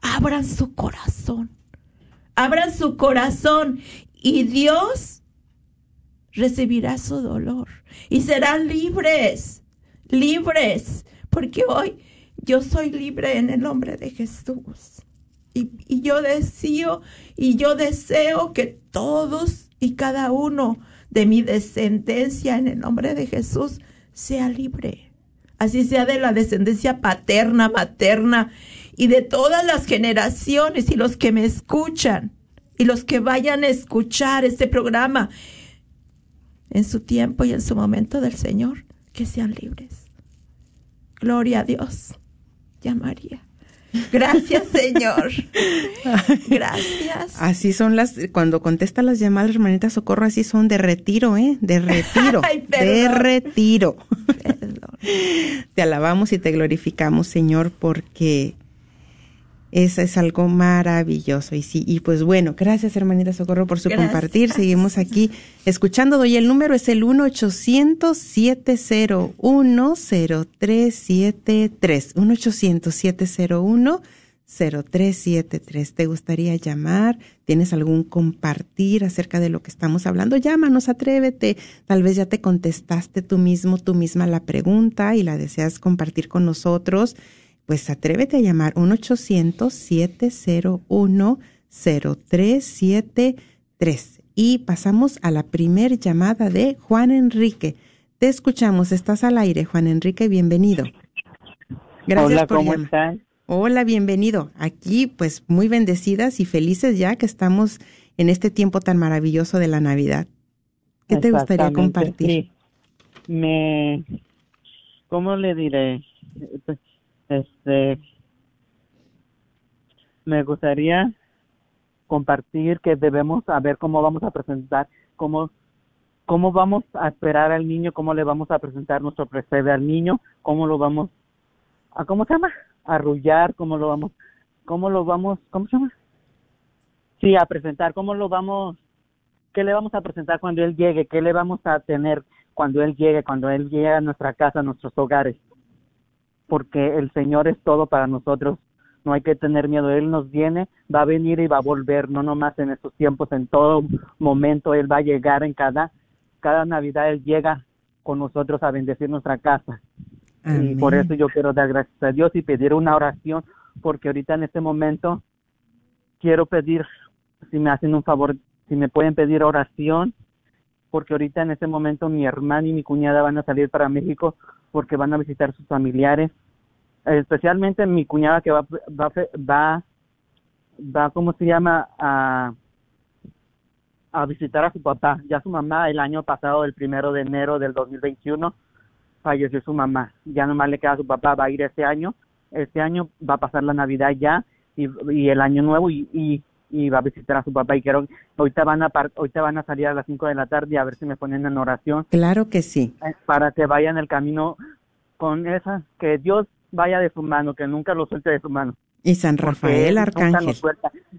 abran su corazón. Abran su corazón y Dios recibirá su dolor y serán libres, libres, porque hoy yo soy libre en el nombre de Jesús. Y, y, yo deseo y yo deseo que todos y cada uno de mi descendencia en el nombre de Jesús sea libre. Así sea de la descendencia paterna, materna y de todas las generaciones y los que me escuchan y los que vayan a escuchar este programa en su tiempo y en su momento del Señor, que sean libres. Gloria a Dios. Ya María. Gracias, Señor. <laughs> Gracias. Así son las, cuando contesta las llamadas, hermanita Socorro, así son de retiro, ¿eh? De <laughs> retiro. Ay, de retiro. Perdón. <laughs> Te alabamos y te glorificamos, Señor, porque eso es algo maravilloso. Y sí, y pues bueno, gracias, hermanita Socorro, por su Gracias. compartir. Seguimos aquí <laughs> escuchando. Doy el número, es el 1-800-701-0373. 1-800-701-0373. ¿Te gustaría llamar? ¿Tienes algún compartir acerca de lo que estamos hablando? Llámanos, atrévete. Tal vez ya te contestaste tú mismo, tú misma la pregunta y la deseas compartir con nosotros pues atrévete a llamar 1-800-701-0373. Y pasamos a la primer llamada de Juan Enrique. Te escuchamos, estás al aire, Juan Enrique, bienvenido. Gracias Hola, por ¿cómo llamar. están? Hola, bienvenido. Aquí, pues muy bendecidas y felices ya que estamos en este tiempo tan maravilloso de la Navidad. ¿Qué te gustaría compartir? sí. Me, ¿cómo le diré? Este, me gustaría compartir que debemos saber cómo vamos a presentar, cómo, cómo vamos a esperar al niño, cómo le vamos a presentar nuestro presente al niño, cómo lo vamos a, ¿cómo se llama? Arrullar, cómo lo vamos, cómo lo vamos, ¿cómo se llama? Sí, a presentar, cómo lo vamos, qué le vamos a presentar cuando él llegue, qué le vamos a tener cuando él llegue, cuando él llegue a nuestra casa, a nuestros hogares. Porque el Señor es todo para nosotros. No hay que tener miedo. Él nos viene, va a venir y va a volver, no nomás en estos tiempos, en todo momento. Él va a llegar en cada, cada Navidad. Él llega con nosotros a bendecir nuestra casa. Y por eso yo quiero dar gracias a Dios y pedir una oración, porque ahorita en este momento quiero pedir, si me hacen un favor, si me pueden pedir oración, porque ahorita en este momento mi hermana y mi cuñada van a salir para México porque van a visitar sus familiares, especialmente mi cuñada que va, va, va, va ¿cómo se llama? A, a visitar a su papá. Ya su mamá el año pasado, el primero de enero del 2021, falleció su mamá. Ya nomás le queda a su papá, va a ir este año. Este año va a pasar la Navidad ya y, y el año nuevo y, y, y va a visitar a su papá. Y quiero, ahorita van a par- ahorita van a salir a las 5 de la tarde a ver si me ponen en oración Claro que sí. eh, para que vayan el camino con esa, que Dios vaya de su mano, que nunca lo suelte de su mano. Y San porque Rafael nunca Arcángel. nos.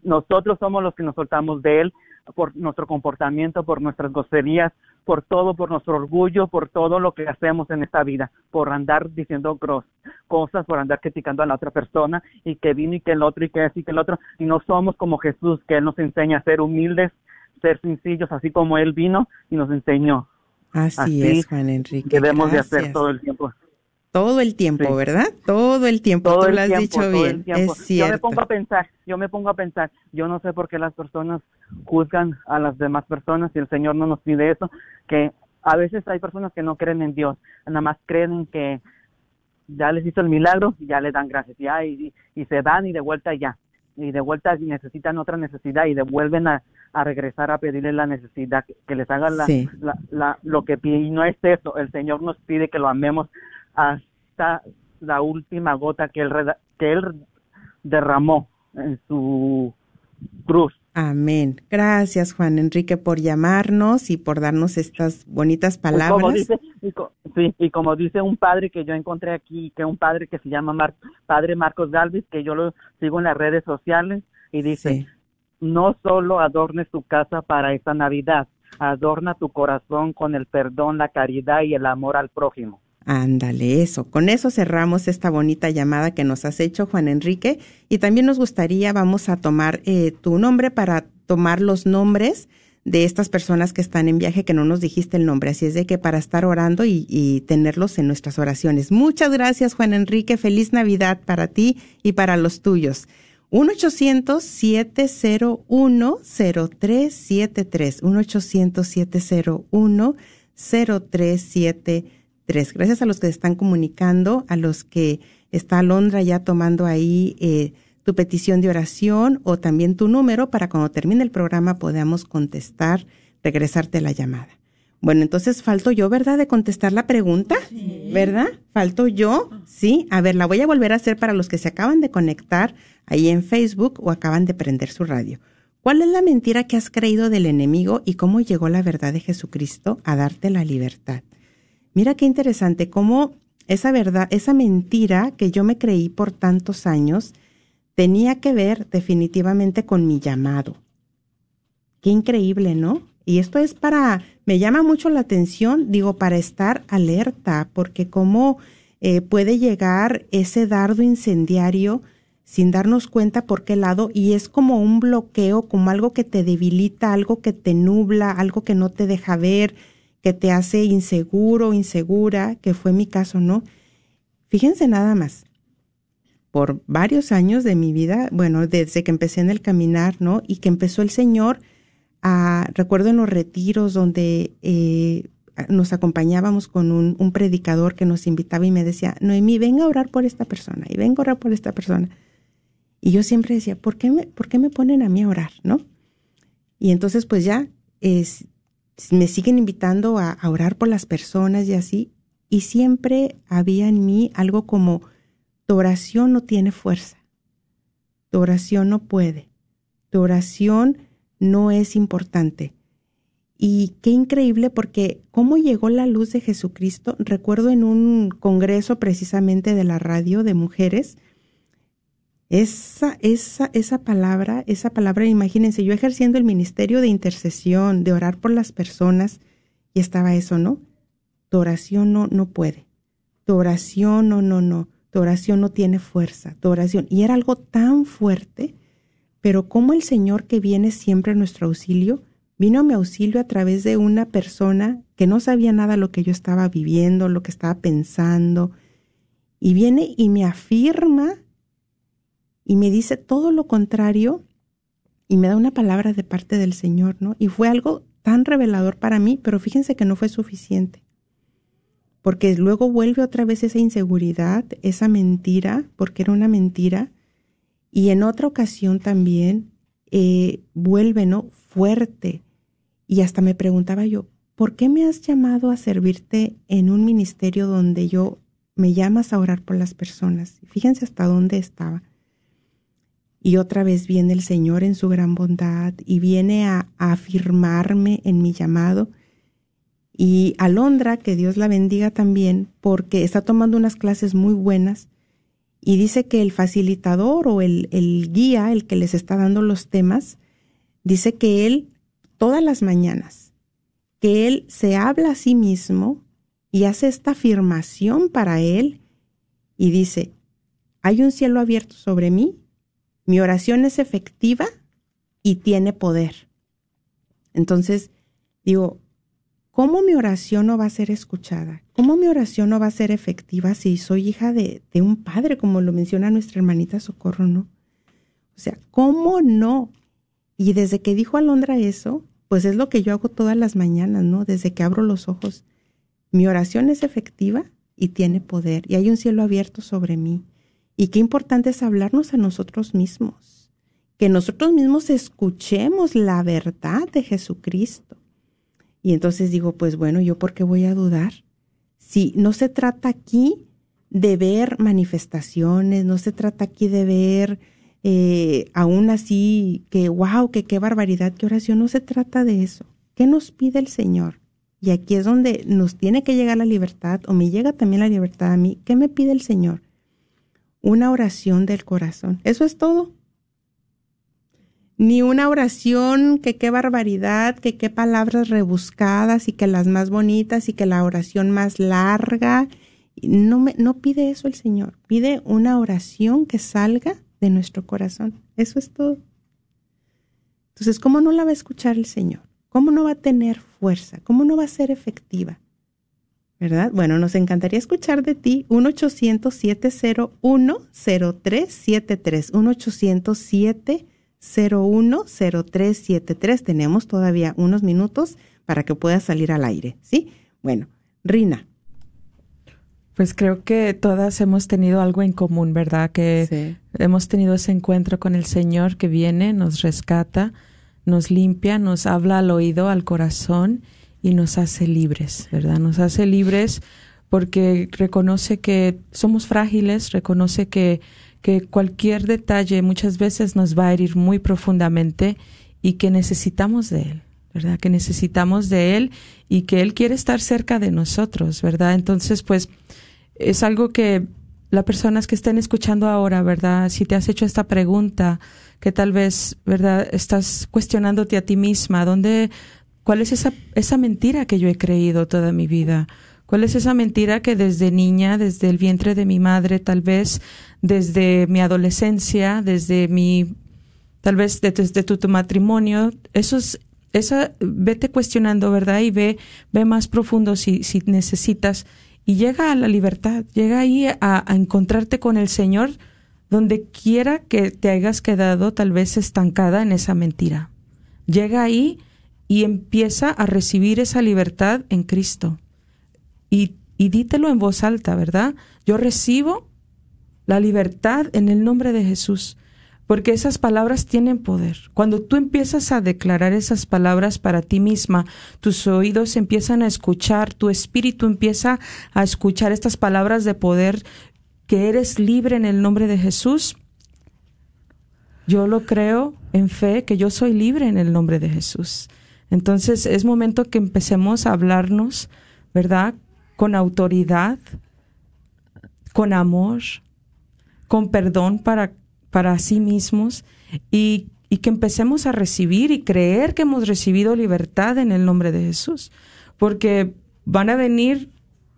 Nosotros somos los que nos soltamos de Él por nuestro comportamiento, por nuestras groserías, por todo, por nuestro orgullo, por todo lo que hacemos en esta vida, por andar diciendo gros- cosas, por andar criticando a la otra persona y que vino y que el otro y que así que el otro. Y no somos como Jesús, que Él nos enseña a ser humildes, ser sencillos, así como Él vino y nos enseñó. Así, Así es, Juan Enrique. Debemos de hacer Gracias. todo el tiempo. Todo el tiempo, Sí. ¿verdad? Todo el tiempo. todo Tú el lo has tiempo, dicho bien. Es Yo me cierto. pongo a pensar, yo me pongo a pensar, yo no sé por qué las personas juzgan a las demás personas y el Señor no nos pide eso, que a veces hay personas que no creen en Dios, nada más creen en que ya les hizo el milagro y ya le dan gracias, ya, y, y se van y de vuelta ya, y de vuelta necesitan otra necesidad y devuelven a, a regresar a pedirle la necesidad, que, que les hagan la, Sí. la, la- lo que pide, y no es eso, el Señor nos pide que lo amemos hasta la última gota que él, que él derramó en su cruz. Amén. Gracias, Juan Enrique, por llamarnos y por darnos estas bonitas Y palabras. como dice, y co- sí, y como dice un padre que yo encontré aquí, que un padre que se llama Mar- Padre Marcos Galvis, que yo lo sigo en las redes sociales, y dice, Sí. no solo adornes tu casa para esta Navidad, adorna tu corazón con el perdón, la caridad y el amor al prójimo. Ándale, eso. Con eso cerramos esta bonita llamada que nos has hecho, Juan Enrique. Y también nos gustaría, vamos a tomar eh, tu nombre para tomar los nombres de estas personas que están en viaje que no nos dijiste el nombre. Así es de que para estar orando y, y tenerlos en nuestras oraciones. Muchas gracias, Juan Enrique. Feliz Navidad para ti y para los tuyos. 1-800-701-0373. 1-800-701-0373. Gracias a los que están comunicando, a los que está Alondra ya tomando ahí eh, tu petición de oración o también tu número para cuando termine el programa podamos contestar, regresarte la llamada. Bueno, entonces falto yo, ¿verdad? De contestar la pregunta, ¿verdad? Falto yo, sí. A ver, la voy a volver a hacer para los que se acaban de conectar ahí en Facebook o acaban de prender su radio. ¿Cuál es la mentira que has creído del enemigo y cómo llegó la verdad de Jesucristo a darte la libertad? Mira qué interesante, cómo esa verdad, esa mentira que yo me creí por tantos años, tenía que ver definitivamente con mi llamado. Qué increíble, ¿no? Y esto es para, me llama mucho la atención, digo, para estar alerta, porque cómo eh, puede llegar ese dardo incendiario sin darnos cuenta por qué lado, y es como un bloqueo, como algo que te debilita, algo que te nubla, algo que no te deja ver, que te hace inseguro, insegura, que fue mi caso, ¿no? Fíjense nada más, por varios años de mi vida, bueno, desde que empecé en el caminar, ¿no? Y que empezó el Señor a, recuerdo en los retiros donde eh, nos acompañábamos con un, predicador que nos invitaba y me decía, Noemí, venga a orar por esta persona y venga a orar por esta persona. Y yo siempre decía, ¿por qué me, por qué me ponen a mí a orar, no? Y entonces pues ya es, me siguen invitando a, orar por las personas y así, y siempre había en mí algo como, tu oración no tiene fuerza, tu oración no puede, tu oración no es importante. Y qué increíble porque cómo llegó la luz de Jesucristo. Recuerdo en un congreso precisamente de la radio de mujeres, esa, esa, esa palabra, esa palabra, imagínense, yo ejerciendo el ministerio de intercesión, de orar por las personas, y estaba eso, ¿no? Tu oración no, no puede. Tu oración no, no, no. Tu oración no tiene fuerza. Tu oración. Y era algo tan fuerte, pero como el Señor que viene siempre a nuestro auxilio, vino a mi auxilio a través de una persona que no sabía nada lo que yo estaba viviendo, lo que estaba pensando, y viene y me afirma y me dice todo lo contrario y me da una palabra de parte del Señor, ¿no? Y fue algo tan revelador para mí, pero fíjense que no fue suficiente. Porque luego vuelve otra vez esa inseguridad, esa mentira, porque era una mentira, y en otra ocasión también eh, vuelve, ¿no? Fuerte. Y hasta me preguntaba yo, ¿por qué me has llamado a servirte en un ministerio donde yo me llamas a orar por las personas? Fíjense hasta dónde estaba. Y otra vez viene el Señor en su gran bondad y viene a, afirmarme en mi llamado. Y Alondra, que Dios la bendiga también, porque está tomando unas clases muy buenas y dice que el facilitador o el, el guía, el que les está dando los temas, dice que él todas las mañanas, que él se habla a sí mismo y hace esta afirmación para él y dice, hay un cielo abierto sobre mí mi oración es efectiva y tiene poder. Entonces, digo, ¿cómo mi oración no va a ser escuchada? ¿Cómo mi oración no va a ser efectiva si soy hija de, un padre, como lo menciona nuestra hermanita Socorro, no? O sea, ¿cómo no? Y desde que dijo Alondra eso, pues es lo que yo hago todas las mañanas, ¿no? Desde que abro los ojos. Mi oración es efectiva y tiene poder, y hay un cielo abierto sobre mí. Y qué importante es hablarnos a nosotros mismos, que nosotros mismos escuchemos la verdad de Jesucristo. Y entonces digo, pues bueno, ¿yo por qué voy a dudar? Si no se trata aquí de ver manifestaciones, no se trata aquí de ver eh, aún así que, wow, que qué barbaridad, qué oración, no se trata de eso. ¿Qué nos pide el Señor? Y aquí es donde nos tiene que llegar la libertad, o me llega también la libertad a mí. ¿Qué me pide el Señor? Una oración del corazón. Eso es todo. Ni una oración que qué barbaridad, que qué palabras rebuscadas y que las más bonitas y que la oración más larga. No, me, no pide eso el Señor. Pide una oración que salga de nuestro corazón. Eso es todo. Entonces, ¿cómo no la va a escuchar el Señor? ¿cómo no va a tener fuerza? ¿Cómo no va a ser efectiva? ¿Verdad? Bueno, nos encantaría escuchar de ti 1-800-701-0373. 1-800-701-0373. Tenemos todavía unos minutos para que puedas salir al aire, ¿sí? Bueno, Rina. Pues creo que todas hemos tenido algo en común, ¿verdad? Que hemos tenido ese encuentro con el Señor que viene, nos rescata, nos limpia, nos habla al oído, al corazón y nos hace libres, ¿verdad? Nos hace libres porque reconoce que somos frágiles, reconoce que, que cualquier detalle muchas veces nos va a herir muy profundamente y que necesitamos de Él, ¿verdad? Que necesitamos de Él y que Él quiere estar cerca de nosotros, ¿verdad? Entonces, pues es algo que las personas que estén escuchando ahora, ¿verdad? Si te has hecho esta pregunta, que tal vez, ¿verdad? Estás cuestionándote a ti misma, ¿dónde, cuál es esa, esa mentira que yo he creído toda mi vida? ¿Cuál es esa mentira que desde niña, desde el vientre de mi madre, tal vez desde mi adolescencia, desde mi, tal vez desde tu, matrimonio, esos, esa, vete cuestionando, ¿verdad? Y ve, ve más profundo si, si necesitas y llega a la libertad, llega ahí a, encontrarte con el Señor donde quiera que te hayas quedado tal vez estancada en esa mentira. Llega ahí y empieza a recibir esa libertad en Cristo. Y, dítelo en voz alta, ¿verdad? Yo recibo la libertad en el nombre de Jesús porque esas palabras tienen poder. Cuando tú empiezas a declarar esas palabras para ti misma, tus oídos empiezan a escuchar, tu espíritu empieza a escuchar estas palabras de poder, que eres libre en el nombre de Jesús. Yo lo creo en fe, que yo soy libre en el nombre de Jesús. Entonces es momento que empecemos a hablarnos, ¿verdad? Con autoridad, con amor, con perdón para para sí mismos y, que empecemos a recibir y creer que hemos recibido libertad en el nombre de Jesús. Porque van a venir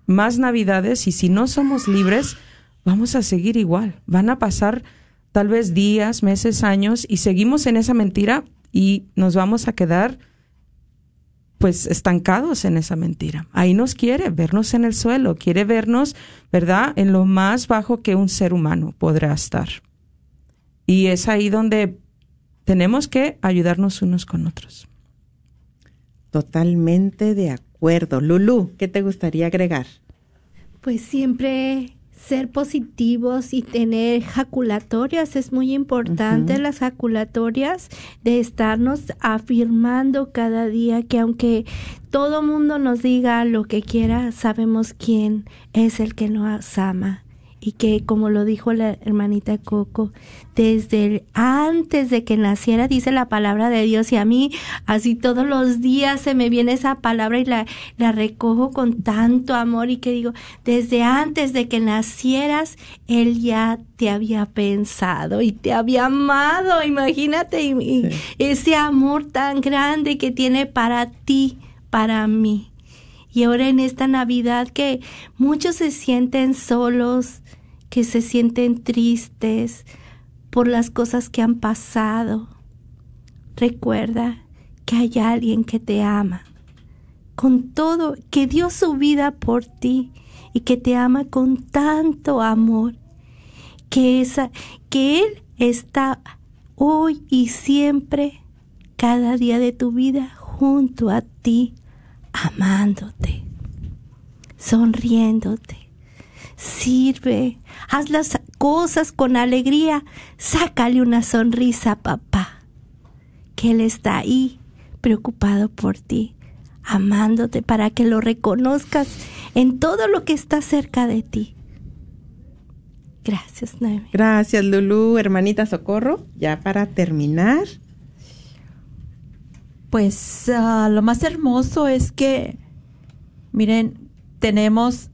más navidades y si no somos libres, vamos a seguir igual. Van a pasar tal vez días, meses, años y seguimos en esa mentira y nos vamos a quedar pues estancados en esa mentira. Ahí nos quiere vernos en el suelo, quiere vernos, ¿verdad?, en lo más bajo que un ser humano podrá estar. Y es ahí donde tenemos que ayudarnos unos con otros. Totalmente de acuerdo. Lulu, ¿qué te gustaría agregar? Pues siempre ser positivos y tener jaculatorias. Es muy importante las jaculatorias de estarnos afirmando cada día que aunque todo mundo nos diga lo que quiera sabemos quién es el que nos ama y que como lo dijo la hermanita Coco, desde antes de que naciera dice la palabra de Dios y a mí así todos los días se me viene esa palabra y la, la recojo con tanto amor y que digo, desde antes de que nacieras, Él ya te había pensado y te había amado, imagínate ese amor tan grande que tiene para ti, para mí. Y ahora en esta Navidad que muchos se sienten solos, que se sienten tristes por las cosas que han pasado. Recuerda que hay alguien que te ama con todo, que dio su vida por ti y que te ama con tanto amor, que, esa, que Él está hoy y siempre, cada día de tu vida, junto a ti, amándote, sonriéndote sirve, haz las cosas con alegría, sácale una sonrisa a papá, que Él está ahí, preocupado por ti, amándote para que lo reconozcas en todo lo que está cerca de ti. Gracias, Noemi. Gracias, Lulu, hermanita Socorro. Ya para terminar. Pues ah, lo más hermoso es que, miren, tenemos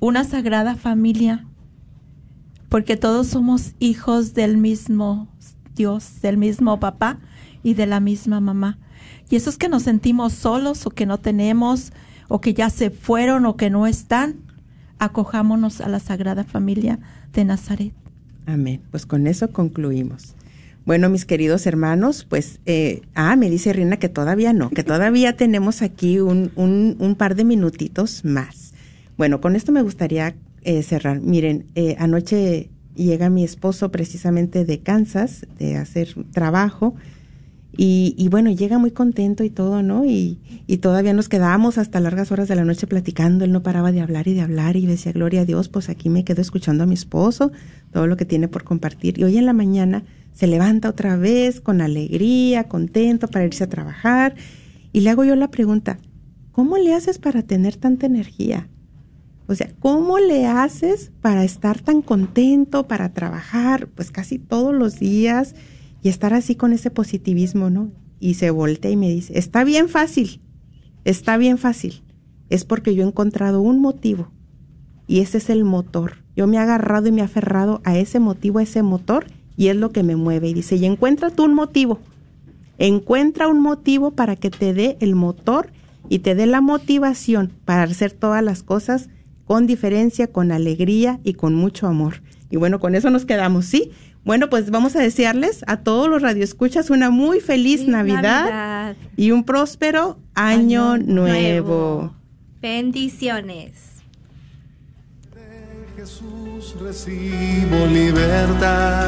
una sagrada familia, porque todos somos hijos del mismo Dios, del mismo papá y de la misma mamá. Y esos que nos sentimos solos o que no tenemos o que ya se fueron o que no están, acojámonos a la sagrada familia de Nazaret. Amén. Pues con eso concluimos. Bueno, mis queridos hermanos, pues, eh, ah, me dice Rina que todavía no, que todavía <laughs> tenemos aquí un, un, un par de minutitos más. Bueno, con esto me gustaría eh, cerrar. Miren, eh, anoche llega mi esposo precisamente de Kansas, de hacer trabajo, y, y, bueno, llega muy contento y todo, ¿no? Y, y, todavía nos quedamos hasta largas horas de la noche platicando, él no paraba de hablar y de hablar y decía, gloria a Dios, pues aquí me quedo escuchando a mi esposo, todo lo que tiene por compartir. Y hoy en la mañana se levanta otra vez con alegría, contento para irse a trabajar. Y le hago yo la pregunta, ¿cómo le haces para tener tanta energía? O sea, ¿cómo le haces para estar tan contento, para trabajar, pues casi todos los días? y estar así con ese positivismo, ¿no? Y se voltea y me dice, está bien fácil, está bien fácil. Es porque yo he encontrado un motivo y ese es el motor. Yo me he agarrado y me he aferrado a ese motivo, a ese motor y es lo que me mueve. Y dice, y encuentra tú un motivo. Encuentra un motivo para que te dé el motor y te dé la motivación para hacer todas las cosas con diferencia, con alegría y con mucho amor. Y bueno, con eso nos quedamos, ¿sí? Bueno, pues vamos a desearles a todos los radioescuchas una muy feliz, Navidad, y un próspero año, nuevo. Bendiciones. De Jesús recibo libertad.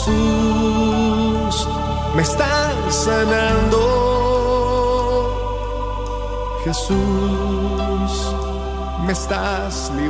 Jesús, me estás sanando. Jesús, me estás liberando.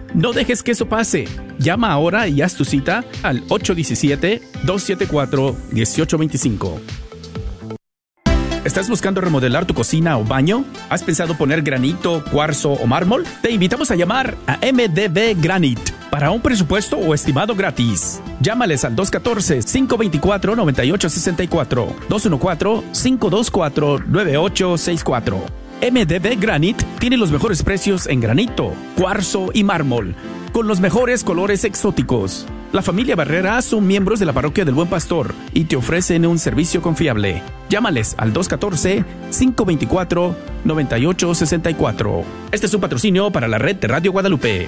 No dejes que eso pase. Llama ahora y haz tu cita al 817-274-1825. ¿Estás buscando remodelar tu cocina o baño? ¿Has pensado poner granito, cuarzo o mármol? Te invitamos a llamar a MDB Granite para un presupuesto o estimado gratis. Llámales al 214-524-9864, 214-524-9864. MDB Granite tiene los mejores precios en granito, cuarzo y mármol, con los mejores colores exóticos. La familia Barrera son miembros de la parroquia del Buen Pastor y te ofrecen un servicio confiable. Llámales al 214-524-9864. Este es un patrocinio para la red de Radio Guadalupe.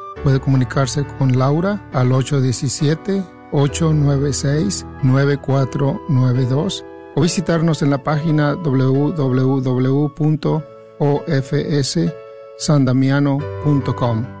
Puede comunicarse con Laura al 817-896-9492 o visitarnos en la página www.ofssandamiano.com.